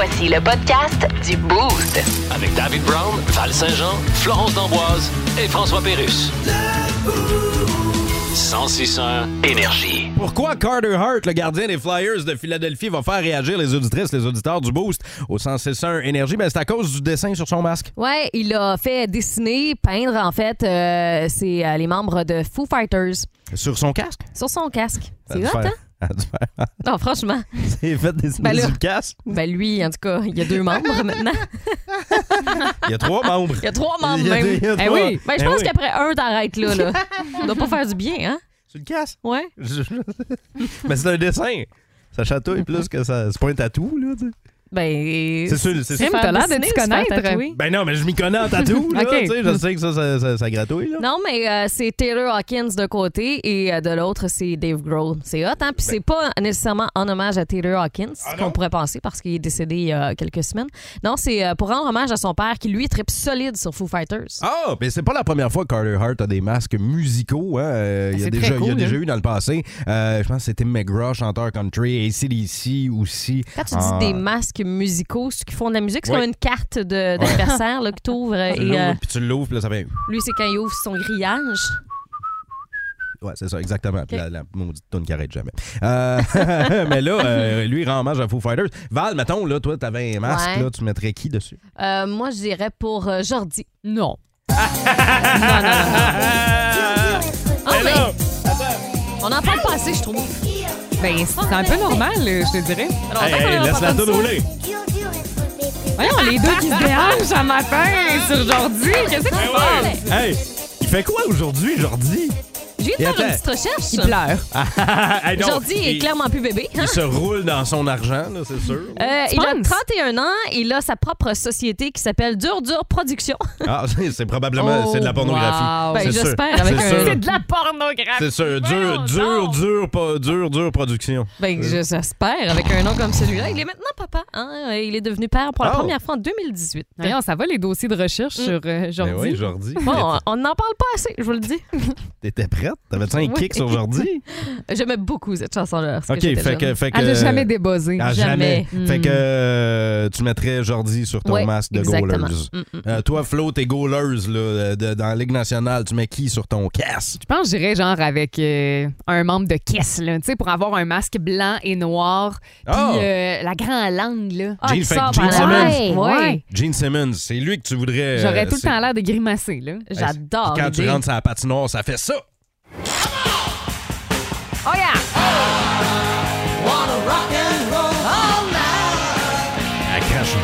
Voici le podcast du Boost. Avec David Brown, Val Saint-Jean, Florence D'Amboise et François Pérus. 1061 Énergie. Pourquoi Carter Hart, le gardien des Flyers de Philadelphie, va faire réagir les auditrices, les auditeurs du Boost au 161 Énergie? Ben, c'est à cause du dessin sur son masque. Ouais, il a fait dessiner, peindre, en fait, euh, c'est euh, les membres de Foo Fighters Sur son casque? sur son casque. C'est hot, hein? Non, franchement. C'est fait dessiner Ben là- casque. Ben lui, en tout cas, il y a deux membres maintenant. Il y a trois membres. Il y a trois membres Il y a- même. il y a Eh trois. oui. Ben, je Eh pense oui. qu'après un, t'arrêtes là, là. Ça doit pas faire du bien, hein? Sur le casque? Ouais. Mais c'est un dessin. Ça chatouille plus que ça. C'est pas un tatou, là, tu sais. Ben. C'est sûr, c'est sûr. t'as l'air de t'y connaître. Ben non, mais je m'y connais en tatou, là. Je sais que ça, ça, ça, ça gratouille, là. Non, mais euh, c'est Taylor Hawkins d'un côté et euh, de l'autre, c'est Dave Grohl. C'est hot, hein? Puis c'est pas nécessairement en hommage à Taylor Hawkins, Ben Ah qu'on pourrait penser parce qu'il est décédé il y a quelques semaines. Non, c'est euh, pour rendre hommage à son père qui, lui, tripe solide sur Foo Fighters. Ah, mais c'est pas la première fois que Carter Hart a des masques musicaux. Hein? Euh, il y a déjà, très il y a déjà hein? eu dans le passé. Euh, je pense que c'était McGraw, chanteur country, ACDC aussi. Quand tu Ah. dis des masques musicaux, ceux qui font de la musique, c'est comme une carte de- d'anniversaire là, que tu ouvres. Tu et l'ouvres, euh, puis tu l'ouvres, puis là, ça fait... lui, c'est quand il ouvre son grillage. Ouais, c'est ça, exactement. Puis la, la maudite toune qui arrête jamais. Euh, mais là, euh, lui, il rend hommage à Foo Fighters. Val, mettons, là, toi, t'avais un masque, Ouais. là, tu mettrais qui dessus? Euh, moi, je dirais pour euh, Jordi. Non. Ah, mais on en parle pas assez, je trouve. Ben, c'est un peu normal, euh, je te dirais. A laisse la toune rouler. Voyons, les deux qui se dérangent un matin sur Jordi. Qu'est-ce que tu fais? Hey, il fait quoi aujourd'hui, Jordi? J'ai Et fait attends. une petite recherche. Il pleure. Hey, non, Jordi est il- clairement plus bébé. hein? Il se roule dans son argent, là, c'est sûr. Euh, il a penses? 31 ans, il a sa propre société qui s'appelle Dur Dur Production. Ah, c'est c'est probablement Oh, c'est de la pornographie. wow. Ben, C'est sûr. j'espère, avec un-. C'est de la pornographie. C'est sûr. Dur, Voyons dur, donc. dur, pas dur, dur production. Ben, je- j'espère, avec un nom comme celui-là. Il est maintenant papa. hein? Il est devenu père pour la Oh. première fois en 2018. Voyons, ça va les dossiers de recherche sur euh, Jordi? Ben oui, Jordi? Bon, on n'en parle pas assez, je vous le dis. T'étais prête? T'avais-tu un Oui. kick sur Jordi? J'aimais beaucoup cette chanson-là. OK, j'étais fait que, fait que... Elle n'a jamais. Ah, Jamais. jamais. Fait que euh, tu mettrais Jordi sur ton Ouais, masque de exactement. goalers. Mm, mm. Euh, toi, Flo, t'es goalers là, euh, de- dans la Ligue nationale. Tu mets qui sur ton casque? Je pense que j'irais genre avec euh, un membre de caisse, là, tu sais, pour avoir un masque blanc et noir. Puis euh, la grande langue, là. Ah, Gene- qui fait sort que Gene par la- Simmons. Ouais, Ouais. Gene Simmons, c'est lui que tu voudrais... J'aurais euh, tout le temps l'air de grimacer, là. J'adore Quand tu rentres sur la patinoire, ça fait ça. Oh yeah! Elle crache,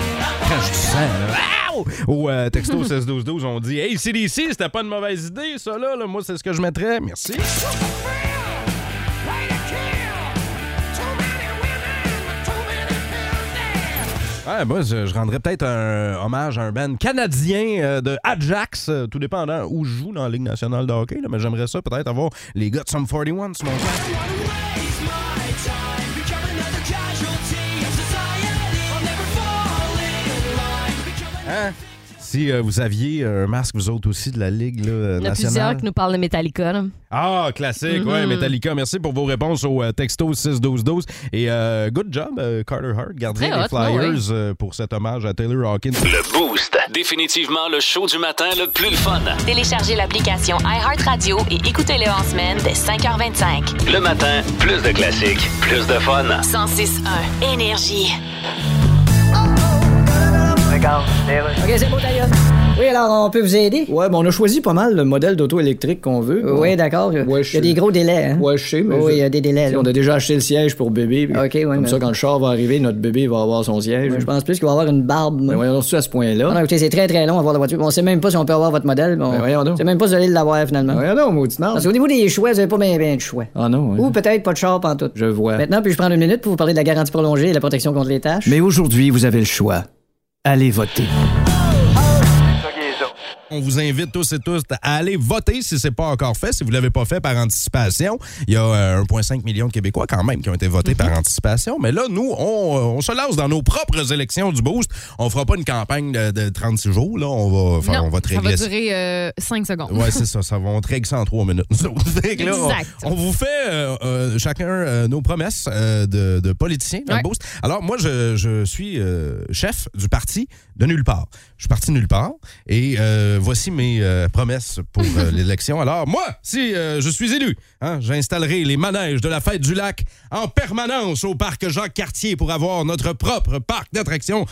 crache du sang, là. Ow! Au euh, texto 16-12-12, on dit Hey, CDC, c'était pas une mauvaise idée, ça, là. là. Moi, c'est ce que je mettrais. Merci. Ouais, moi, je, rendrais peut-être un hommage à un band canadien euh, de Ajax, euh, tout dépendant où je joue dans la Ligue nationale de hockey. mais j'aimerais ça peut-être avoir les gars de Sum 41 sur mon. Hein? Si euh, vous aviez un masque, vous autres aussi, de la Ligue là, euh, Il y en a nationale? plusieurs qui nous parlent de Metallica. là. Ah, classique, ouais, Metallica. Merci pour vos réponses au euh, texto 61212. Et euh, good job, euh, Carter Hart, gardien Très des hot, Flyers, euh, pour cet hommage à Taylor Hawkins. Le Boost. Définitivement le show du matin le plus le fun. Téléchargez l'application iHeartRadio et écoutez-le en semaine dès 5h25. Le matin, plus de classiques, plus de fun. 106.1 Énergie. OK, c'est beau d'ailleurs. Oui, alors on peut vous aider? Ouais, ben on a choisi pas mal le modèle d'auto électrique qu'on veut. Oui, d'accord. Ouais, je il y a des gros délais, hein? Ouais, je sais, mais. Oui, il y je- a des délais. là. On a déjà acheté le siège pour bébé. puis OK, ouais, Comme mais- ça, quand le char va arriver, notre bébé va avoir son siège. Je pense plus qu'il va avoir une barbe. Mais voyons donc, c'est à ce point-là. Ah non, écoutez, c'est très très long à voir la voiture. On sait même pas si on peut avoir votre modèle. On... Ben, voyons donc. sait même pas si vous allez l'avoir finalement. Voyons donc, maudit. Parce qu'au niveau des choix, vous avez pas bien bien de choix. Ah non, ouais. Ou peut-être pas de char pantoute. Je vois. Maintenant, puis-je prendre une minute pour vous parler de la garantie prolongée et la protection contre les tâches? Mais aujourd'hui, vous avez le choix. Allez voter. On vous invite tous et tous à aller voter si c'est pas encore fait. Si vous l'avez pas fait par anticipation, il y a euh, 1,5 million de Québécois quand même qui ont été votés par anticipation. Mais là, nous, on, euh, on se lance dans nos propres élections du Boost. On fera pas une campagne de, de 36 jours, là. On va, faire, Non, on va te ça va durer 5 secondes. Ouais, c'est ça. Ça va, on te règle ça en trois minutes. là, on- Exact. On, vous fait euh, euh, chacun euh, nos promesses euh, de, de politiciens dans le Ouais. boost. Alors, moi, je, je suis euh, chef du parti de nulle part. Je suis parti de nulle part et euh, voici mes euh, promesses pour euh, l'élection. Alors, moi, si euh, je suis élu, hein, j'installerai les manèges de la fête du lac en permanence au parc Jacques-Cartier pour avoir notre propre parc d'attractions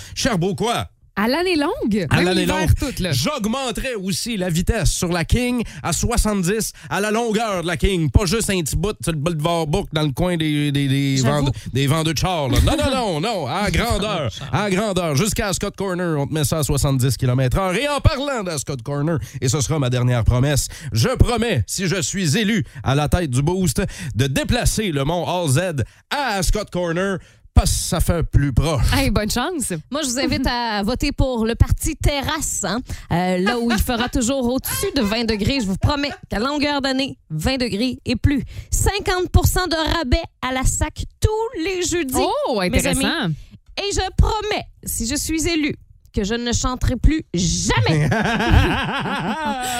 À l'année longue? À Même l'année longue. J'augmenterais aussi la vitesse sur la King à 70 à la longueur de la King. Pas juste un petit bout sur le boulevard Book dans le coin des, des, vendeurs, des vendeurs de chars. là. Non, non, non, non. À grandeur. À grandeur. Jusqu'à Scott Corner, on te met ça à 70 km/h. Et en parlant de Scott Corner, et ce sera ma dernière promesse, je promets, si je suis élu à la tête du boost, de déplacer le mont All Z à Scott Corner parce que ça fait plus proche. Hey, bonne chance. Moi, je vous invite à voter pour le parti Terrasse, hein, euh, là où il fera toujours au-dessus de 20 degrés. Je vous promets qu'à longueur d'année, 20 degrés et plus. 50% de rabais à la SAC tous les jeudis. Oh, mes intéressant. amis. Et je promets, si je suis élu, que je ne chanterai plus jamais.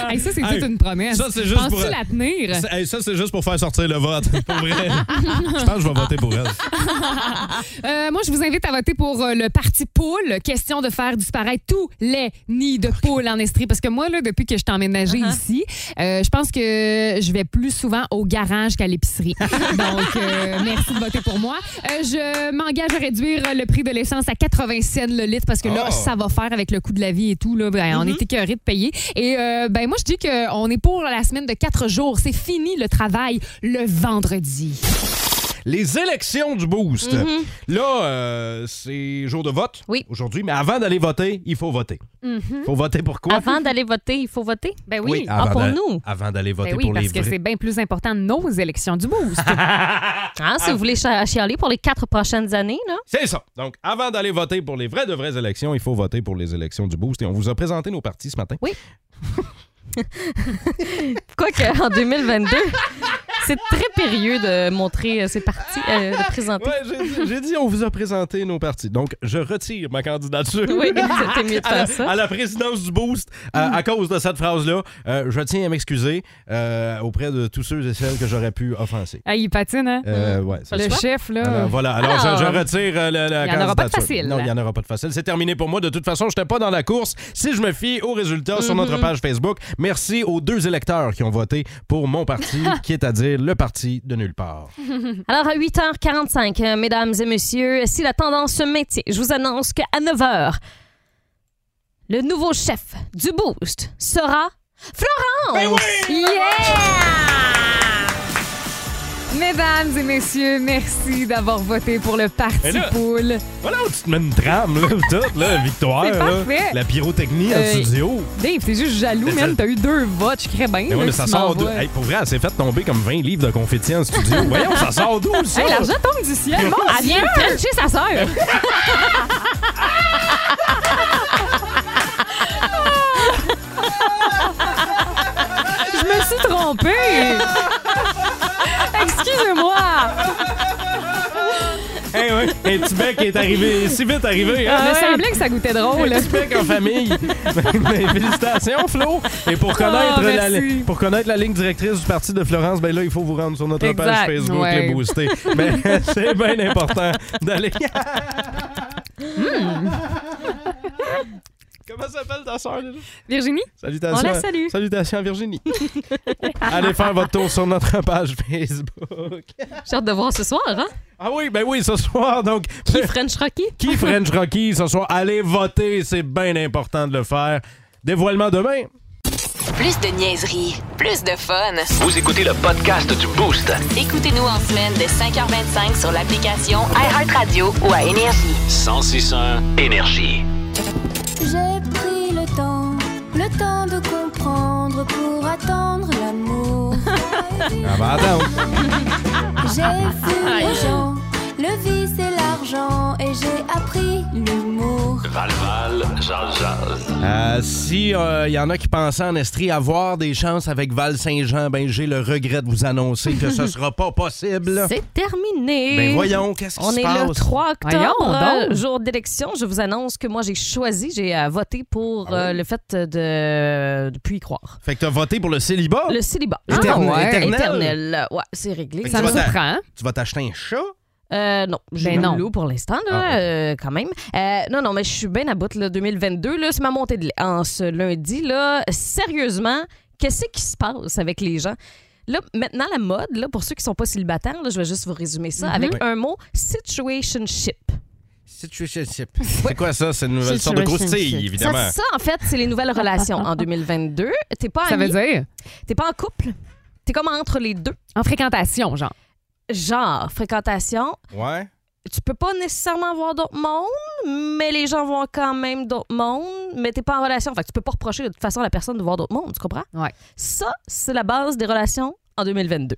Hey, ça, c'est Hey, toute une promesse. ça, c'est juste Penses-tu pour- la tenir? Hey, ça, c'est juste pour faire sortir le vote. Pour vrai. je pense que je vais voter pour elle. Euh, moi, je vous invite à voter pour euh, le parti poule. Question de faire disparaître tous les nids de poules en Estrie. Parce que moi, là, depuis que je t'ai emménagé Uh-huh. ici, euh, je pense que je vais plus souvent au garage qu'à l'épicerie. Donc, euh, merci de voter pour moi. Euh, je m'engage à réduire le prix de l'essence à 80 cents le litre parce que là, Oh. ça va faire avec le coût de la vie et tout. Là, Ben, On est écœuré de payer. Et euh, ben, moi, je dis qu'on est pour la semaine de quatre jours. C'est fini le travail le vendredi. Les élections du Boost. Là, euh, c'est jour de vote Oui. aujourd'hui, mais avant d'aller voter, il faut voter. Il faut voter pour quoi? Avant d'aller voter, il faut voter? Ben oui. Ah, avant pour nous? Avant d'aller voter Ben oui, pour parce les que vrais. c'est bien plus important nos élections du boost. Hein, si vous voulez chialer pour les quatre prochaines années, là. C'est ça. Donc, avant d'aller voter pour les vraies de vraies élections, il faut voter pour les élections du Boost. Et on vous a présenté nos partis ce matin. Quoique, en 2022, c'est très périlleux de montrer euh, ses partis, euh, de présenter. Ouais, j'ai dit- on vous a présenté nos partis. Donc, je retire ma candidature. Oui, c'était mieux de à la, faire ça. à la présidence du Boost euh, à cause de cette phrase-là. Euh, je tiens à m'excuser euh, auprès de tous ceux et celles que j'aurais pu offenser. Ah, il patine, hein? Euh, ouais, Le ça. chef, là. Alors, voilà. Alors, je- Alors, je, retire euh, la, la il y en aura pas de candidature. facile. Non, il n'y en aura pas de facile. C'est terminé pour moi. De toute façon, je n'étais pas dans la course. Si je me fie aux résultats sur notre page Facebook, merci aux deux électeurs qui ont voté pour mon parti, qui est à dire le parti de nulle part. Alors, à 8h45, euh, mesdames et messieurs, si la tendance se maintient, je vous annonce qu'à 9h, le nouveau chef du Boost sera Florence! Mesdames et messieurs, merci d'avoir voté pour le Parti là- Poule. Voilà où tu te mets une trame, là, toute, là, victoire. C'est parfait. La pyrotechnie en Euh, studio. Dave, t'es juste jaloux, Mais ça- T'as eu deux votes, je crée bien. Mais ouais, mais ça sort d'où? Hey, pour vrai, elle s'est fait tomber comme 20 livres de confettis en studio. Voyons, ça sort d'où, ça? Hey, l'argent tombe du ciel. Mon Elle vient frencher sa sœur! Je me suis trompée. un petit bec est arrivé, si vite arrivé. Hein? Il me semblait que ça goûtait drôle. Un petit bec en famille. Félicitations, Flo. Et pour connaître, Oh, la, pour connaître la ligne directrice du parti de Florence, ben là, il faut vous rendre sur notre page Facebook, ouais. les booster. Ben, c'est bien important d'aller. Hmm. Comment s'appelle ta soeur déjà? Virginie? Salutations. On la salue. Salutations à Virginie. Allez faire votre tour sur notre page Facebook. J'ai hâte de voir ce soir, hein? Ah oui, ben oui, ce soir, donc. Qui French Rocky? Qui French Rocky ce soir? Allez voter, c'est bien important de le faire. Dévoilement demain. Plus de niaiserie, plus de fun. Vous écoutez le podcast du Boost. Écoutez-nous en semaine de 5h25 sur l'application iHeartRadio ou à Énergie. 1061 Énergie. Le temps de comprendre pour attendre l'amour. Ah attends. J'ai vu les gens, le vice et l'argent, et j'ai appris l'humour. Val-Val, jase, jase. Euh, si il y en a qui pensaient en Estrie avoir des chances avec Val-Saint-Jean, ben j'ai le regret de vous annoncer que ce sera pas possible. C'est terminé. Ben voyons, qu'est-ce qui On se est passe? le 3 octobre, Voyons donc. euh, jour d'élection. Je vous annonce que moi, j'ai choisi, j'ai euh, voté pour Ah euh, le fait de ne plus y croire. Fait que t'as voté pour le célibat? Le célibat. Éterne- Ah ouais. éternel? Éternel. Ouais, c'est réglé. Ça me surprend. Tu vas t'acheter un chat? Euh, non, j'ai Ben non. loup pour l'instant, là, Ah, ouais. euh, quand même. Euh, non, non, mais je suis bien à bout, là, 2022, là, c'est ma montée de lait. En ce lundi, là, sérieusement, qu'est-ce qui se passe avec les gens? Là, maintenant, la mode, là, pour ceux qui sont pas célibataires, là, je vais juste vous résumer ça Mhm. avec Oui. un mot, situationship. Situationship. C'est quoi ça? C'est une nouvelle sorte de croustille, Ça, évidemment. ça, en fait, c'est les nouvelles relations en 2022. T'es pas Ça veut dire? T'es pas en couple, t'es comme entre les deux. en fréquentation, genre. Genre, fréquentation, Ouais. tu peux pas nécessairement avoir d'autres mondes, mais les gens vont quand même d'autres mondes, mais t'es pas en relation. Fait que tu peux pas reprocher de toute façon à la personne de voir d'autres mondes, tu comprends? Ouais. Ça, c'est la base des relations en 2022.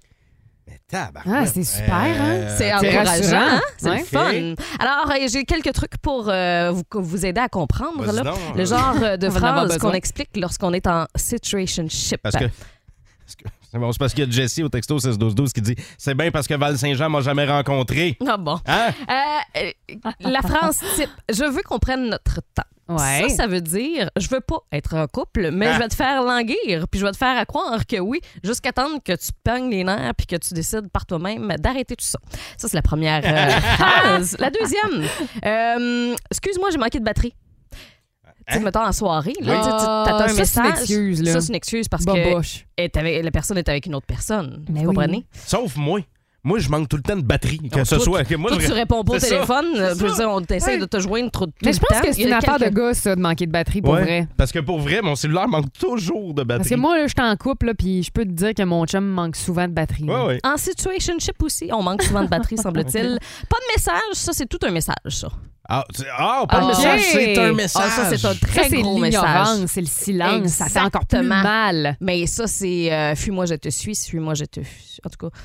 Mais. Ah, c'est super, hein? C'est c'est encourageant, hein? C'est Ouais. fun. Alors, euh, j'ai quelques trucs pour euh, vous, vous aider à comprendre. Là. donc. Le genre euh, de phrase qu'on explique lorsqu'on est en situationship. Parce que. parce que- bon, c'est parce qu'il y a Jessie au texto 16-12-12 qui dit C'est bien parce que Val-Saint-Jean m'a jamais rencontré. Ah bon. Hein? Euh, la phrase type Je veux qu'on prenne notre temps. Ouais. Ça, ça veut dire je veux pas être en couple, mais Ah. je vais te faire languir, puis je vais te faire à croire que oui, jusqu'à temps que tu pognes les nerfs puis que tu décides par toi-même d'arrêter tout ça. Ça, c'est la première euh, phrase. La deuxième, euh, excuse-moi, j'ai manqué de batterie. Tu sais, Hein? mettons en soirée, là, Oui. t'attends un Ah, ça, c'est message. une excuse, là. Ça, c'est une excuse parce que Boboche. avec- la personne est avec une autre personne. Mais vous oui. comprenez? Sauf moi. Moi, je manque tout le temps de batterie. Que Donc, ce toi, soit. Que moi, Toi, je- tu réponds pas au C'est ça. téléphone. C'est Je veux ça. dire, on essaie Ouais. de te joindre trop, tout Mais le je pense temps. que c'est Il y une affaire de gars, ça, de manquer de batterie, pour Ouais. vrai. Parce que pour vrai, mon cellulaire manque toujours de batterie. Parce que moi, là, je suis en couple, puis je peux te dire que mon chum manque souvent de batterie. Ouais, ouais. En situationship aussi, on manque souvent de batterie, semble-t-il. Pas de message, ça, c'est tout un message, ça. Ah, ah, pas de Ah, message, c'est un message. Ah, ça, c'est un très c'est gros message. c'est le silence. Ça fait encore plus mal. Mais ça, c'est euh, fuis-moi, je te suis, suis-moi, je te fuis. En tout cas,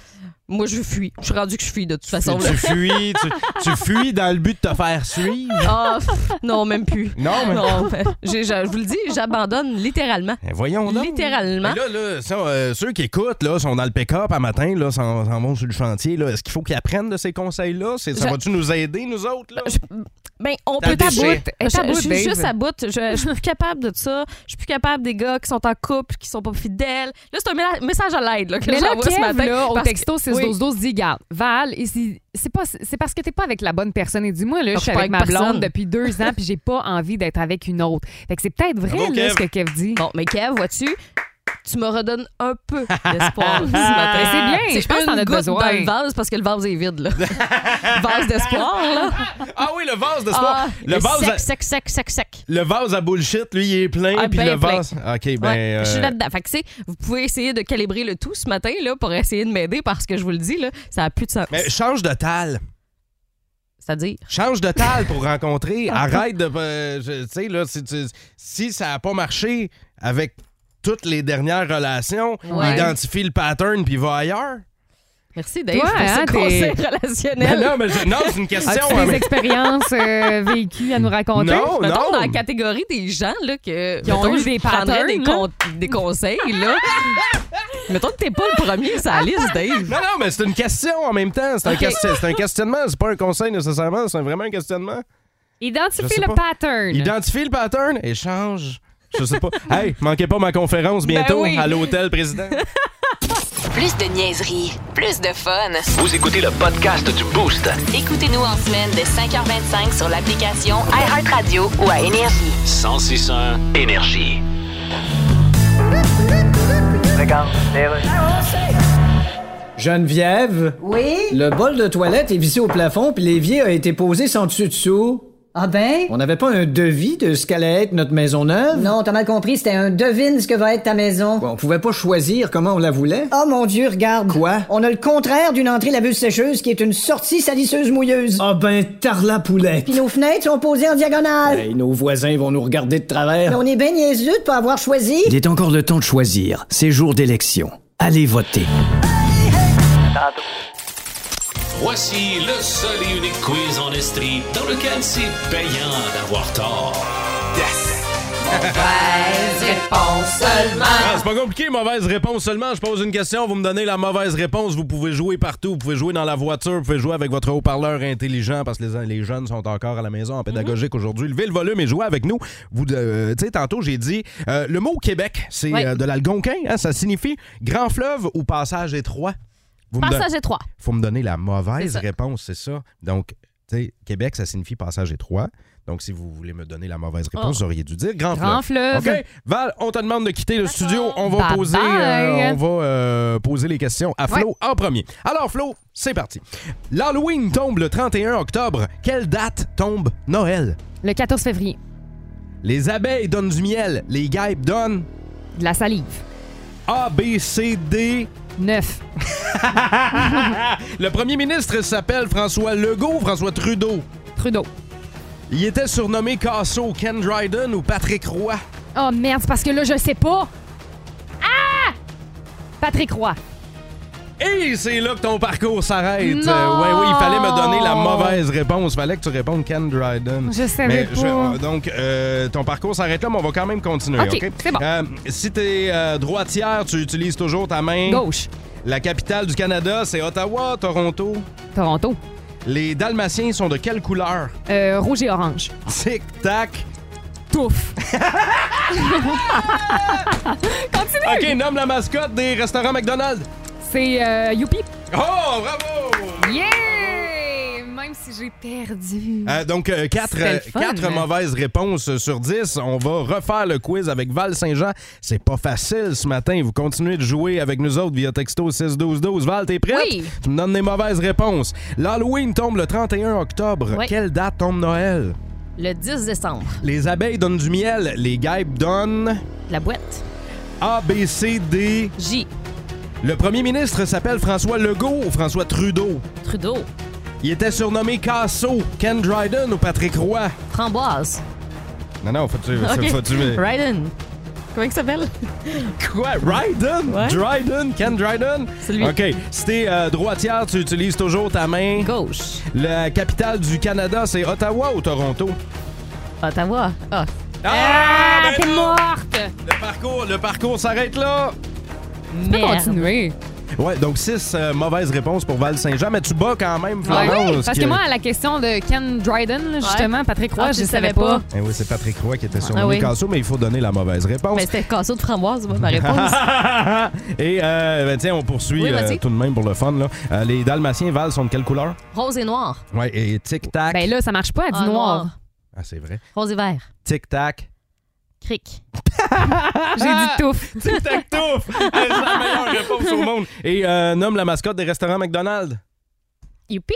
moi, je fuis. Je suis rendu que je fuis de toute façon. Tu, fuis, tu, tu fuis dans le but de te faire suivre. Ah, pff, non, même plus. Non, mais. Non, je, je vous le dis, j'abandonne littéralement. Voyons donc. Littéralement. Mais là, là, ça, euh, ceux qui écoutent, là, sont dans le pick-up à matin, là, s'en, vont sur le chantier. Là. Est-ce qu'il faut qu'ils apprennent de ces conseils-là? Ça Je- va-tu nous aider, nous autres? Là? Je- Ben, on peut à Je, suis juste à bout. Je, je suis plus capable de ça. Je suis plus capable des gars qui sont en couple, qui sont pas fidèles. Là, c'est un message à l'aide là, que Mais là, j'envoie ce matin. là, au texto 6 oui. 12 12 dit garde, Val, c'est pas c'est parce que t'es pas avec la bonne personne. Et dis-moi, là, je suis avec ma blonde depuis deux ans, puis j'ai pas envie d'être avec une autre. Fait que c'est peut-être vrai, Bravo, là, ce que Kev dit. Bon, mais Kev, vois-tu, tu me redonnes un peu d'espoir ce matin. C'est bien, je pense que as goutte besoin. dans le vase parce que le vase est vide, là. vase d'espoir, là. Ah oui, le vase de sport. Ah, le, vase sec, à, sec, sec, sec, sec. le vase à bullshit, lui, il est plein. Ah, puis ben le plein. vase. OK, ben. Ouais, je suis euh, là-dedans. Fait que, vous pouvez essayer de calibrer le tout ce matin là, pour essayer de m'aider parce que je vous le dis, là, ça n'a plus de sens. mais change de tal. C'est-à-dire, Change de tal pour rencontrer. Arrête de. euh, tu sais, là, si, si ça n'a pas marché avec toutes les dernières relations, Ouais. identifie le pattern puis va ailleurs. merci Dave Toi, pour hein, ce conseil relationnel. non, mais je- non, c'est une question. As-tu hein, des mais- expériences euh, vécues à nous raconter? Non, Mettons non. dans la catégorie des gens là, que, Qui ont mettons, eu je des prendrais des, patterns, con- des conseils. Là. mettons que t'es pas le premier sur la liste, Dave. Non, non, mais c'est une question en même temps. C'est un, question- c'est un questionnement. C'est pas un conseil nécessairement. C'est vraiment un questionnement. Je Identifie sais le pas. pattern. Identifie le pattern, échange. Je sais pas. Hey, manquez pas ma conférence bientôt Ben oui. à l'hôtel président. Plus de niaiserie, plus de fun. Vous écoutez le podcast du Boost. Écoutez-nous en semaine de 5h25 sur l'application iHeartRadio ou à Énergie. 1061 Énergie. Geneviève, Oui? le bol de toilette est vissé au plafond puis l'évier a été posé sans dessus dessous. Ah ben? On n'avait pas un devis de ce qu'allait être notre maison neuve? Non, t'as mal compris, c'était un devine ce que va être ta maison. Bon, on pouvait pas choisir comment on la voulait? Oh mon Dieu, regarde. Quoi? On a le contraire d'une entrée laveuse sécheuse qui est une sortie salisseuse mouilleuse. Ah ben, tarla poulet. Puis nos fenêtres sont posées en diagonale. Hey, nos voisins vont nous regarder de Mais travers. on est bien niaiseux de pas avoir choisi. Il est encore le temps de choisir. C'est jour d'élection. Allez voter. Voici le seul et unique quiz en Estrie dans lequel c'est payant d'avoir tort. Ah, c'est pas compliqué, mauvaise réponse seulement. Je pose une question, vous me donnez la mauvaise réponse. Vous pouvez jouer partout. Vous pouvez jouer dans la voiture, vous pouvez jouer avec votre haut-parleur intelligent parce que les, les jeunes sont encore à la maison en pédagogique aujourd'hui. Levez le volume et jouez avec nous. Vous, euh, tu sais, tantôt, j'ai dit euh, le mot Québec, c'est euh, de l'algonquin. hein, ça signifie grand fleuve ou passage étroit. Vous me don- Passage étroit. faut me donner la mauvaise réponse, c'est ça. Donc, tu sais, Québec, ça signifie passage étroit. Donc, si vous voulez me donner la mauvaise réponse, vous auriez dû dire grand, Grand fleuve. fleuve. OK? Val, on te demande de quitter le studio. On va Bye poser, bye. euh, on va euh, poser les questions à Flo en premier. Alors, Flo, c'est parti. L'Halloween tombe le 31 octobre. Quelle date tombe Noël? Le 14 février. Les abeilles donnent du miel. Les guêpes donnent De la salive. A, B, C, D. 9. Le premier ministre s'appelle François Legault ou François Trudeau? Trudeau. Il était surnommé Casso, Ken Dryden ou Patrick Roy? Oh merde, c'est parce que là, je sais pas. Ah! Patrick Roy. Et c'est là que ton parcours s'arrête. Non! Euh, ouais, oui, il fallait me donner la mauvaise réponse. fallait que tu répondes Ken Dryden. Je savais Mais pas. je- donc, euh, ton parcours s'arrête là, mais on va quand même continuer. OK, OK? c'est bon. Euh, si t'es euh, droitière, tu utilises toujours ta main. Gauche. La capitale du Canada, c'est Ottawa, Toronto? Toronto. Les Dalmatiens sont de quelle couleur? Euh, rouge et orange. Tic-tac. Touffe. Continue. OK, nomme la mascotte des restaurants McDonald's. C'est euh, Youpi. Oh, bravo! Yeah! Même si j'ai perdu. Euh, donc, euh, quatre, hein? mauvaises réponses sur 10. On va refaire le quiz avec Val Saint-Jean. C'est pas facile ce matin. Vous continuez de jouer avec nous autres via texto 61212. Val, t'es prête? Oui. Tu me donnes des mauvaises réponses. L'Halloween tombe le 31 octobre. Oui. Quelle date tombe Noël? Le 10 décembre. Les abeilles donnent du miel. Les guêpes donnent La boîte. A, B, C, D. J. Le premier ministre s'appelle François Legault ou François Trudeau? Trudeau. Il était surnommé Casso, Ken Dryden ou Patrick Roy? Framboise. Non, non, faut-tu... OK. faut-tu- Ryden. Comment il s'appelle? Quoi? Dryden? Ouais. Dryden? Ken Dryden? C'est lui. OK. Si t'es euh, droitière, tu utilises toujours ta main. Gauche. La capitale du Canada, c'est Ottawa ou Toronto? Ottawa. Ah. Ah, ben t'es morte! Le parcours, le parcours s'arrête là. Tu peux Merde. continuer. Ouais, donc six euh, mauvaises réponses pour Val Saint-Jean, mais tu bats quand même, Ouais. Florence. Parce que moi, à la question de Ken Dryden, là, justement, Patrick Roy, Ah, je ne le savais savais pas. pas. Eh oui, c'est Patrick Roy qui était surnommé Ah oui. Casso, mais il faut donner la mauvaise réponse. Mais c'était casseau de framboise, moi, ma réponse. Et euh, ben, tiens, on poursuit Oui, euh, vas-y. tout de même pour le fun. Là. Euh, les Dalmatiens, Val, sont de quelle couleur? Rose et noir. Ouais, et tic-tac. Ben là, ça marche pas, elle dit Ah, noir. Ah, c'est vrai. Rose et vert. Tic-tac. Cric. J'ai dit touffe. Tic-tac, touf! c'est la meilleure réponse au monde. Et euh, nomme la mascotte des restaurants McDonald's. Youpi.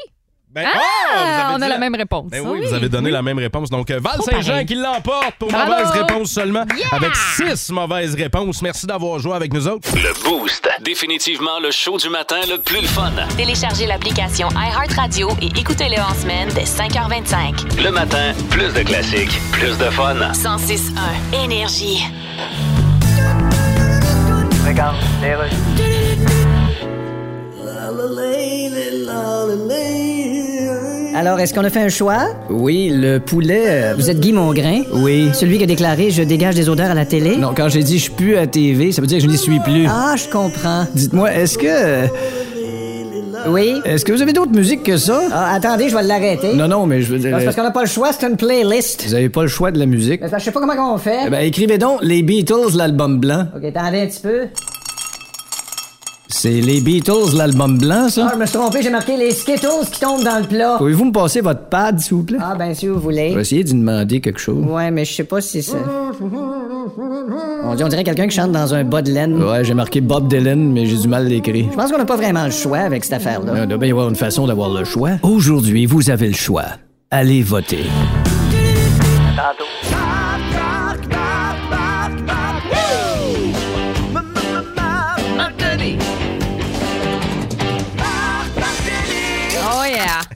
Ben, Ah, oh, on a la même réponse. Ben oui, Oui, vous avez donné oui. la même réponse. Donc, euh, Val Saint-Jean qui l'emporte pour Bravo! mauvaise réponse seulement, avec six mauvaises réponses. Merci d'avoir joué avec nous autres. Le Boost. Définitivement le show du matin le plus le fun. Téléchargez l'application iHeartRadio et écoutez-le en semaine dès 5h25. Le matin, plus de classiques, plus de fun. 106.1 Énergie. Regarde, les rues. Alors, est-ce qu'on a fait un choix? Oui, le poulet. Vous êtes Guy Mongrain? Oui. Celui qui a déclaré Je dégage des odeurs à la télé? Non, quand j'ai dit je pue à TV, ça veut dire que je n'y suis plus. Ah, je comprends. Dites-moi, est-ce que. Oui? Est-ce que vous avez d'autres musiques que ça? Ah, attendez, je vais l'arrêter. Non, non, mais je veux dire. C'est parce qu'on n'a pas le choix, c'est une playlist. Vous avez pas le choix de la musique. Mais je sais pas comment on fait. Eh ben, écrivez donc Les Beatles, l'album blanc. Ok, attendez un petit peu. C'est Les Beatles, l'album blanc, Ah, ça? je me suis trompé, j'ai marqué les Skittles qui tombent dans le plat. Pouvez-vous me passer votre pad, s'il vous plaît? Ah, ben, si vous Je voulez. vais essayer d'y demander quelque chose. Ouais, mais je sais pas si c'est. On, dit, on dirait quelqu'un qui chante dans un bas de laine. Ouais, j'ai marqué Bob Dylan, mais j'ai du mal à l'écrire. Je pense qu'on n'a pas vraiment le choix avec cette affaire-là. Il doit bien y avoir une façon d'avoir le choix. Aujourd'hui, vous avez le choix. Allez voter. Tantôt.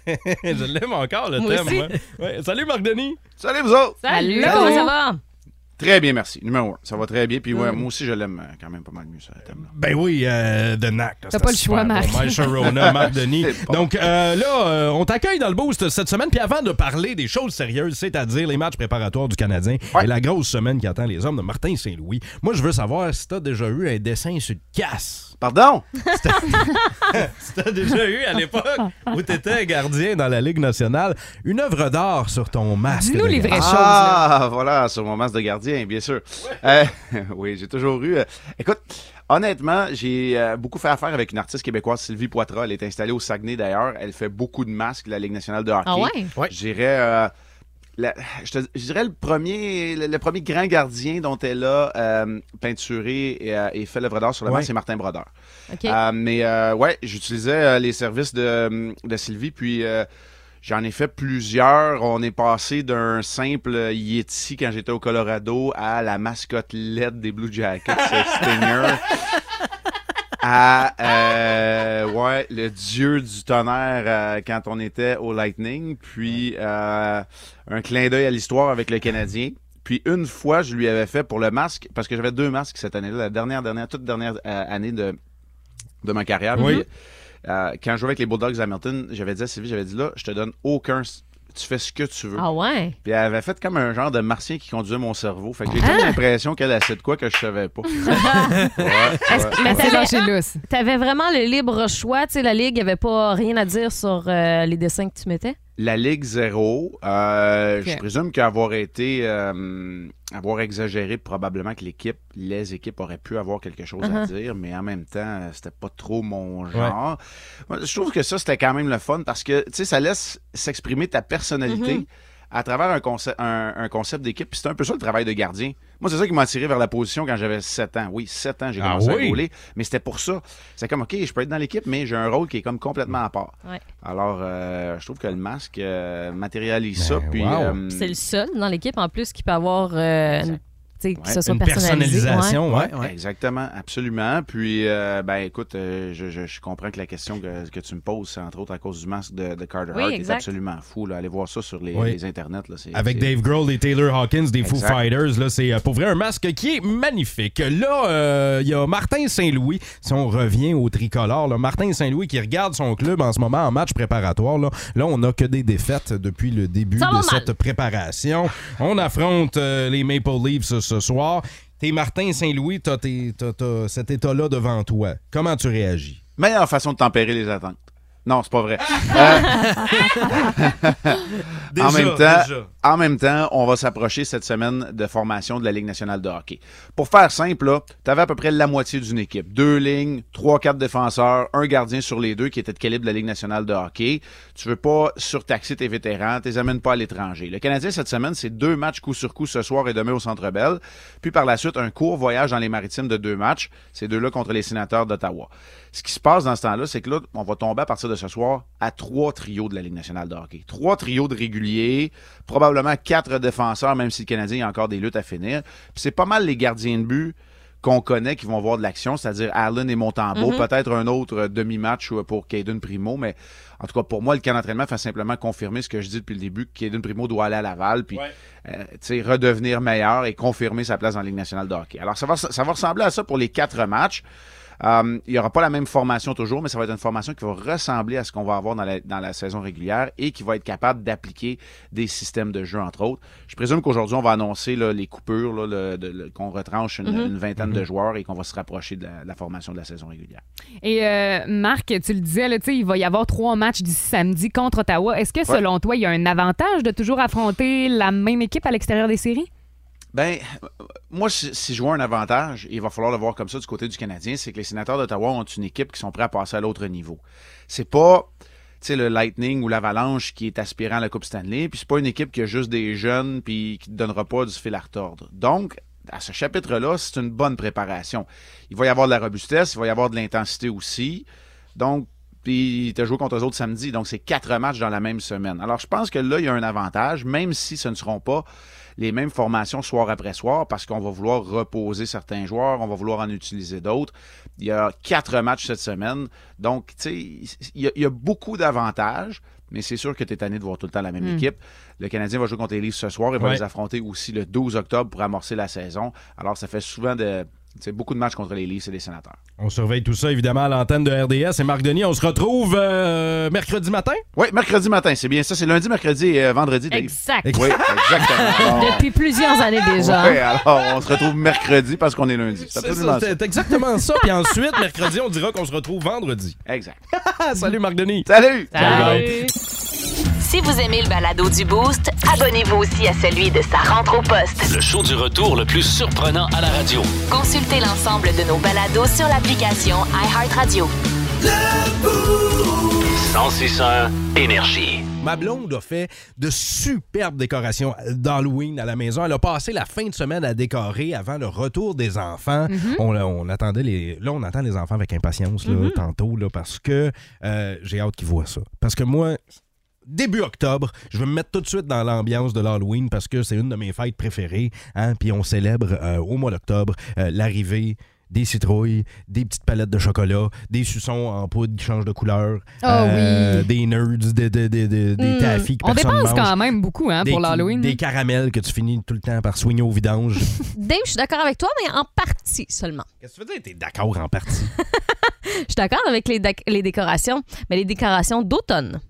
je l'aime encore, le Moi thème. aussi. ouais. Ouais. Salut, Marc Denis. Salut, vous autres! Salut. Comment ça va? Très bien, merci. Numéro un. Ça va très bien. Puis ouais, Mm. moi aussi, je l'aime euh, quand même pas mal mieux, ça, thème là Ben oui, euh, The Knack. T'as pas le choix, bon. Marc. Mike Sharona, Marc Denis. Bon. Donc euh, là, euh, on t'accueille dans le boost cette semaine. Puis avant de parler des choses sérieuses, c'est-à-dire les matchs préparatoires du Canadien Ouais. et la grosse semaine qui attend les hommes de Martin Saint-Louis, moi, je veux savoir si t'as déjà eu un dessin sur le casse. Pardon? Si t'as déjà eu à l'époque où t'étais gardien dans la Ligue nationale une œuvre d'art sur ton masque. Dis-nous de les vraies choses. là. Ah, voilà, sur mon masque de gardien, bien sûr. Euh, oui, j'ai toujours eu. euh, écoute, honnêtement, j'ai euh, beaucoup fait affaire avec une artiste québécoise, Sylvie Poitras. Elle est installée au Saguenay d'ailleurs. Elle fait beaucoup de masques, de la Ligue nationale de hockey. Ah ouais? Ouais. Je dirais. La- je, te- je dirais le premier, le, le premier grand gardien dont elle a euh, peinturé et, euh, et fait l'œuvre d'art sur le Ouais. masque, c'est Martin Brodeur. Euh, mais euh, ouais, j'utilisais euh, les services de, de Sylvie, puis euh, j'en ai fait plusieurs. On est passé d'un simple Yeti quand j'étais au Colorado à la mascotte LED des Blue Jackets, Stinger. À euh, ouais, le dieu du tonnerre euh, quand on était au Lightning, puis euh, un clin d'œil à l'histoire avec le Canadien. Puis une fois, je lui avais fait pour le masque, parce que j'avais deux masques cette année-là, la dernière, dernière, toute dernière euh, année de, de ma carrière. Oui. Puis, euh, quand je jouais avec les Bulldogs à Hamilton, j'avais dit à Sylvie, j'avais dit là, je te donne aucun. Tu fais ce que tu veux. Ah ouais? Puis elle avait fait comme un genre de martien qui conduisait mon cerveau. Fait que j'ai comme l'impression qu'elle a de quoi que je savais pas. ouais, ouais. Mais C'est t'avais, lâché lousse. t'avais vraiment le libre choix? Tu sais, la Ligue avait pas rien à dire sur euh, les dessins que tu mettais? La Ligue 0, euh, je présume qu'avoir été, euh, avoir exagéré, probablement que l'équipe, les équipes auraient pu avoir quelque chose à Uh-huh. dire, mais en même temps, euh, c'était pas trop mon genre. Moi, je trouve que ça, c'était quand même le fun parce que, tu sais, ça laisse s'exprimer ta personnalité. Mm-hmm. À travers un, concept, un, un concept d'équipe, Puis c'est un peu ça le travail de gardien. Moi, c'est ça qui m'a attiré vers la position quand j'avais 7 ans. Oui, 7 ans, j'ai Ah commencé oui? à rouler, mais c'était pour ça. C'est comme, OK, je peux être dans l'équipe, mais j'ai un rôle qui est comme complètement à part. Ouais. Alors, euh, je trouve que le masque euh, matérialise ça. Ben, Puis, wow. euh, C'est le seul dans l'équipe, en plus, qui peut avoir euh, une- tu sais, que Ouais, ce soit Une personnalisé. personnalisation, ouais. ouais. Exactement, absolument. Puis, euh, ben écoute, euh, je, je- je comprends que la question que, que tu me poses, c'est entre autres à cause du masque de, de Carter Oui, Hart, qui est exact. absolument fou. Là. Allez voir ça sur les, Oui. les internets. Là. C'est- Avec c'est- Dave Grohl et Taylor Hawkins des Foo Exact. Fighters. Là, c'est euh, pour vrai un masque qui est magnifique. Là, euh, il y a Martin Saint-Louis. Si on revient au tricolore, là, Martin Saint-Louis qui regarde son club en ce moment en match préparatoire. Là, là on n'a que des défaites depuis le début Ça de mal. cette préparation. On affronte euh, les Maple Leafs ce, soir. T'es Martin Saint-Louis, t'as, t'as- t'as cet état-là devant toi. Comment tu réagis? Meilleure façon de tempérer les attentes. Non, c'est pas vrai. Euh, en, même temps, en même temps, on va s'approcher cette semaine de formation de la Ligue nationale de hockey. Pour faire simple, tu avais à peu près la moitié d'une équipe. Deux lignes, trois, quatre défenseurs, un gardien sur les deux qui était de calibre de la Ligue nationale de hockey. Tu veux pas surtaxer tes vétérans, tu les amènes pas à l'étranger. Le Canadien, cette semaine, c'est deux matchs coup sur coup ce soir et demain au Centre Bell. Puis par la suite, un court voyage dans les maritimes de deux matchs. Ces deux-là contre les sénateurs d'Ottawa. Ce qui se passe dans ce temps-là, c'est que là, on va tomber à partir de ce soir à trois trios de la Ligue nationale de hockey. Trois trios de réguliers, probablement quatre défenseurs, même si le Canadien a encore des luttes à finir. Puis c'est pas mal les gardiens de but qu'on connaît qui vont voir de l'action, c'est-à-dire Allen et Montembeau, peut-être un autre demi-match pour Caden Primo, mais en tout cas, pour moi, le camp d'entraînement fait simplement confirmer ce que je dis depuis le début, que Caden Primo doit aller à Laval, puis euh, redevenir meilleur et confirmer sa place dans la Ligue nationale de hockey. Alors, ça va, ça va ressembler à ça pour les quatre matchs. Euh, il n'y aura pas la même formation toujours, mais ça va être une formation qui va ressembler à ce qu'on va avoir dans la, dans la saison régulière et qui va être capable d'appliquer des systèmes de jeu, entre autres. Je présume qu'aujourd'hui, on va annoncer là, les coupures, là, le- de- le- qu'on retranche une, une vingtaine de joueurs et qu'on va se rapprocher de la, de la formation de la saison régulière. Et euh, Marc, tu le disais, là, il va y avoir trois matchs d'ici samedi contre Ottawa. Est-ce que selon toi, il y a un avantage de toujours affronter la même équipe à l'extérieur des séries? Ben, moi, si, je vois un avantage, il va falloir le voir comme ça du côté du Canadien, c'est que les sénateurs d'Ottawa ont une équipe qui sont prêts à passer à l'autre niveau. C'est pas, le Lightning ou l'Avalanche qui est aspirant à la Coupe Stanley, puis c'est pas une équipe qui a juste des jeunes puis qui te donnera pas du fil à retordre. Donc, à ce chapitre-là, c'est une bonne préparation. Il va y avoir de la robustesse, il va y avoir de l'intensité aussi. Donc, puis tu as joué contre eux autres samedi, donc c'est quatre matchs dans la même semaine. Alors, je pense que là, il y a un avantage, même si ce ne seront pas les mêmes formations soir après soir, parce qu'on va vouloir reposer certains joueurs, on va vouloir en utiliser d'autres. Il y a quatre matchs cette semaine, donc, tu sais, il y, a- il y a beaucoup d'avantages. mais c'est sûr que tu es tanné de voir tout le temps la même Mm. équipe. Le Canadien va jouer contre les Leafs ce soir et va Ouais. les affronter aussi le 12 octobre pour amorcer la saison. Alors, ça fait souvent de, sais, beaucoup de matchs contre les Leafs et les sénateurs. On surveille tout ça, évidemment, à l'antenne de RDS. Et Marc Denis, on se retrouve euh, mercredi matin? Oui, mercredi matin, c'est bien ça. C'est lundi, mercredi et euh, vendredi, Dave. Exact. Oui, exactement. Depuis plusieurs années déjà. ouais, alors, on se retrouve mercredi parce qu'on est lundi. C'est C'est absolument ça, ça. c'est exactement ça. Puis ensuite, mercredi, on dira qu'on se retrouve vendredi. Exact. Salut, Marc Denis. Salut! Salut. Si vous aimez le balado du Boost, abonnez-vous aussi à celui de sa rentre au poste. Le show du retour le plus surprenant à la radio. Consultez l'ensemble de nos balados sur l'application iHeartRadio. 1061 Énergie. Ma blonde a fait de superbes décorations d'Halloween à la maison. Elle a passé la fin de semaine à décorer avant le retour des enfants. on, on attendait les, là, on attend les enfants avec impatience là, tantôt là, parce que euh, j'ai hâte qu'ils voient ça. Parce que moi, début octobre, je vais me mettre tout de suite dans l'ambiance de l'Halloween parce que c'est une de mes fêtes préférées. Hein? Puis on célèbre euh, au mois d'octobre euh, l'arrivée des citrouilles, des petites palettes de chocolat, des suçons en poudre qui changent de couleur, Ah euh, oui. des nerds, des, des, des, Mm. taffy que On personne dépense mange. quand même beaucoup hein, pour l'Halloween. Des caramels que tu finis tout le temps par soigner au vidange. Dave, je suis d'accord avec toi, mais en partie seulement. Qu'est-ce que tu veux dire? T'es d'accord en partie? Je suis d'accord avec les décorations, mais les décorations d'automne.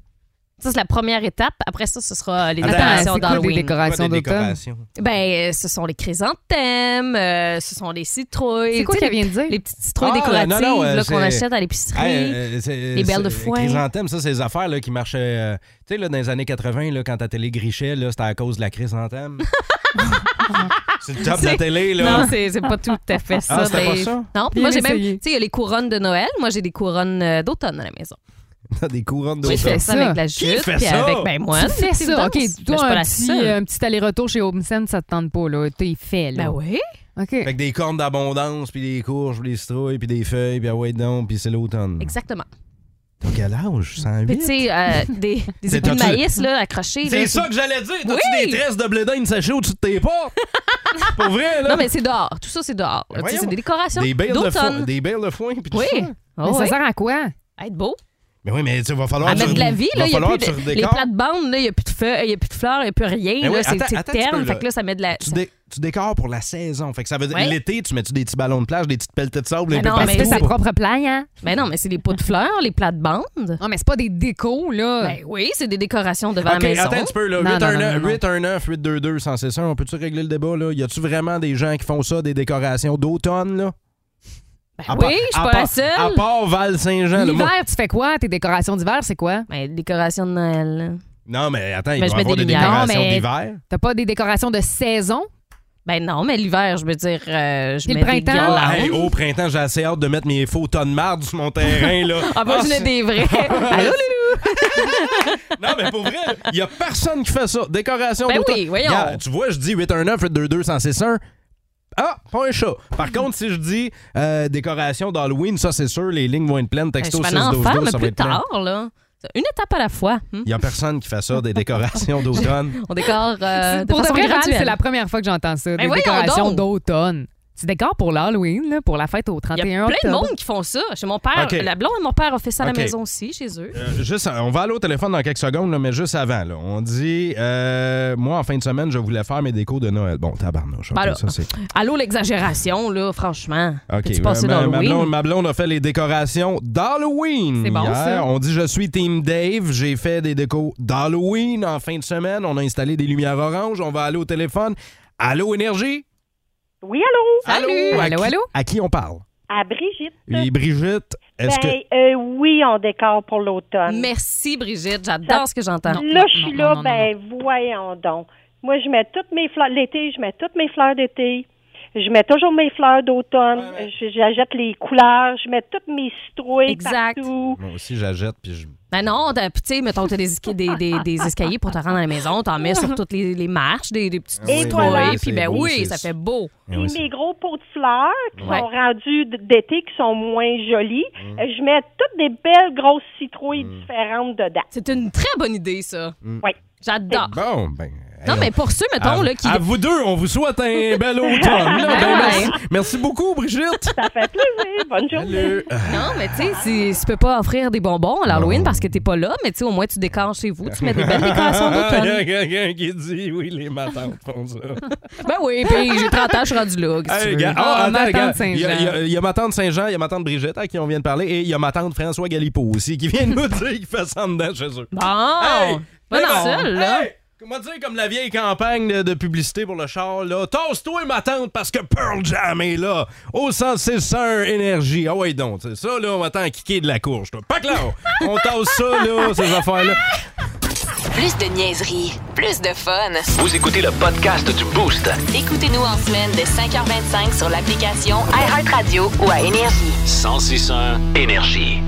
Ça, c'est la première étape. Après ça, ce sera les Attends, décorations d'Halloween. décorations Pas des d'automne? décorations? Ben, euh, ce sont les chrysanthèmes, euh, ce sont les citrouilles. C'est quoi qu'elle vient de dire? Les petites citrouilles Ah, décoratives non, non, euh, là, qu'on c'est- achète à l'épicerie. Hey, euh, c'est- Les belles de c'est- foin. Chrysanthème, ça, c'est les affaires là, qui marchaient. euh, tu sais, là, dans les années 80, là, quand ta télé grichait, là, c'était à cause de la chrysanthème. c'est le top de la C'est- télé, là. Non, c'est c'est pas tout à fait ça. Ah, c'était pas mais- ça? Non, puis Bien moi, j'ai même. Tu sais, il y a les couronnes de Noël. Moi, j'ai des couronnes euh, d'automne à la maison. T'as des couronnes Oui, je d'automne. fais ça ça? avec la jute. puis ça? avec. Ben, moi. tu fais ça. OK. Ben, toi, pas un petit, un petit aller-retour chez Homesen, ça te tente pas, là. T'es fait, là. Ben oui. OK. Fait que des cornes d'abondance, puis des courges, puis des citrouilles, puis des feuilles, puis ah ouais, donc, puis c'est l'automne. Exactement. T'as quel âge? 108? Puis, tu sais, euh, des, des épis de maïs là, accrochés. C'est ça que j'allais dire. T'as-tu Oui! des tresses de blé d'Inde sachées au-dessus de tes portes? Pour vrai, là? Non, mais c'est dehors. Tout ça, c'est dehors. Ben. C'est des décorations des bales de foin, d'automne. des bales de foin, puis tout Oui. ça. Ah Mais ça oui. sert à quoi? Être beau. Mais oui, mais tu sais, va falloir... À mettre de la vie, là, il y a falloir plus que de- les plates-bandes, là, il n'y a plus de feuilles, il y a plus de fleurs, il n'y a plus rien. Ben oui, c'est c'est terne. fait que là, ça met de la. Tu, dé- tu décores pour la saison. Fait que ça veut dire Ouais. l'été, tu mets-tu des petits ballons de plage, des petites pelletées de sable, peu non, mais fais sa c'est- propre plage, hein? Mais non, mais c'est les pots de fleurs, les plates-bandes. Non, mais c'est pas des décos, là. Ben oui, c'est des décorations devant OK, la maison. attends un petit peu, là. Non, non, non, 819 non. 819 822 161 on peut-tu régler le débat, là? Y a-tu vraiment des gens qui font ça, des décorations d'automne, là? À oui, part- je suis à pas part- la seule. À part Val-Saint-Jean. L'hiver, tu fais quoi? Tes décorations d'hiver, c'est quoi? Ben, décorations de Noël. là. Non, mais attends, il Ben, va je y mets avoir des des lumières. décorations mais- d'hiver? T'as pas des décorations de saison? Ben non, mais l'hiver, je veux dire, euh, je Puis mets le des printemps? guirlandes. Hey, au printemps, j'ai assez hâte de mettre mes faux tonnes de marde sur mon terrain, là. Ah, moi, je c'est- mets des vrais. Allô, Non, mais pour vrai, il n'y a personne qui fait ça. Décoration Ben d'automne. oui, voyons. Regarde, tu vois, je dis 819 822 161 Ah, pas un chat. Par contre, si je dis euh, décoration d'Halloween, ça, c'est sûr, les lignes vont être pleines. Ben, Texto je 6 vais en 12 faire, 12, mais ça va plus être plein. tard, là. Une étape à la fois. hein. Il n'y a personne qui fait ça, des décorations d'automne. On décore euh, de pour de façon vrai, Val, graduelle. c'est la première fois que j'entends ça. Ben des décorations d'automne. Tu décores pour l'Halloween, là, pour la fête au Il y 31 a plein de monde qui font ça. Chez mon père, OK. la blonde de mon père a fait ça à OK. la maison aussi, chez eux. Euh, juste, on va aller au téléphone dans quelques secondes, là, mais juste avant, là, on dit euh, Moi, en fin de semaine, je voulais faire mes décos de Noël. Bon, tabarnouche. ok, Ben là, ça, c'est. Allô, l'exagération, là, franchement. OK. Peux-tu passer ma, ma d'Halloween? blonde, ma blonde a fait les décorations d'Halloween. C'est bon, hier. ça. On dit je suis Team Dave. J'ai fait des décos d'Halloween en fin de semaine. On a installé des lumières oranges. On va aller au téléphone. Allô, Énergie? Oui, allô? Allô? À Allô, qui- allô? À qui on parle? À Brigitte. Oui, Brigitte, est-ce ben, que. euh, oui, on décore pour l'automne. Merci, Brigitte. J'adore ce que j'entends. Là, je suis là, ben, voyons donc. Moi, je mets toutes mes fleurs, l'été, je mets toutes mes fleurs d'été. Je mets toujours mes fleurs d'automne. Je- J'achète les couleurs. Je mets toutes mes citrouilles Exact. partout. Moi aussi, j'achète, puis je. Ben non, tu sais, mettons, t'as des, esca- des, des, des escaliers pour te rendre à la maison, t'en mets sur toutes les, les marches, des, des petites Et voilà. puis ben beau, oui, ça fait beau. Puis oui, c'est- mes gros pots de fleurs qui Ouais. sont rendus d'été, qui sont moins jolis. Mm. Je mets toutes des belles grosses citrouilles différentes dedans. C'est une très bonne idée, ça. Mm. Oui. J'adore. Bon, ben, Non, mais pour ceux, mettons, à, là, qui. à vous deux, on vous souhaite un bel automne. là. Ben, Ouais. merci. merci beaucoup, Brigitte. Ça fait plaisir. Bonne journée. Non, mais tu sais, si- tu peux pas offrir des bonbons à l'Halloween parce que t'es pas là, mais tu sais, au moins tu décores chez vous, tu mets des belles décorations Il y a d'automne. quelqu'un qui dit oui, les matantes font ça. Ben oui, puis j'ai 30 ans, je suis rendu là. Hey, tu veux? Ah, attends. Il y, a- il y ma tante Saint-Jean, il y a ma tante Brigitte à qui on vient de parler, et il y a ma tante François Galipo aussi, qui vient de nous dire qu'il fait ça en dedans chez eux. Bon, Hey, pas dans bon, seul, là. hey, Comment dire, comme la vieille campagne de, de publicité pour le char, là. Tasse-toi, ma tante, parce que Pearl Jam est là. Au 106.1 Énergie. Ah ouais, donc. c'est Ça, là, on va t'en kicker de la courge, toi. Pas clair. On tasse ça, là, ces affaires-là. Plus de niaiserie, plus de fun. Vous écoutez le podcast du Boost. Écoutez-nous en semaine de 5h25 sur l'application iHeartRadio ou à Énergie. 1061 Énergie.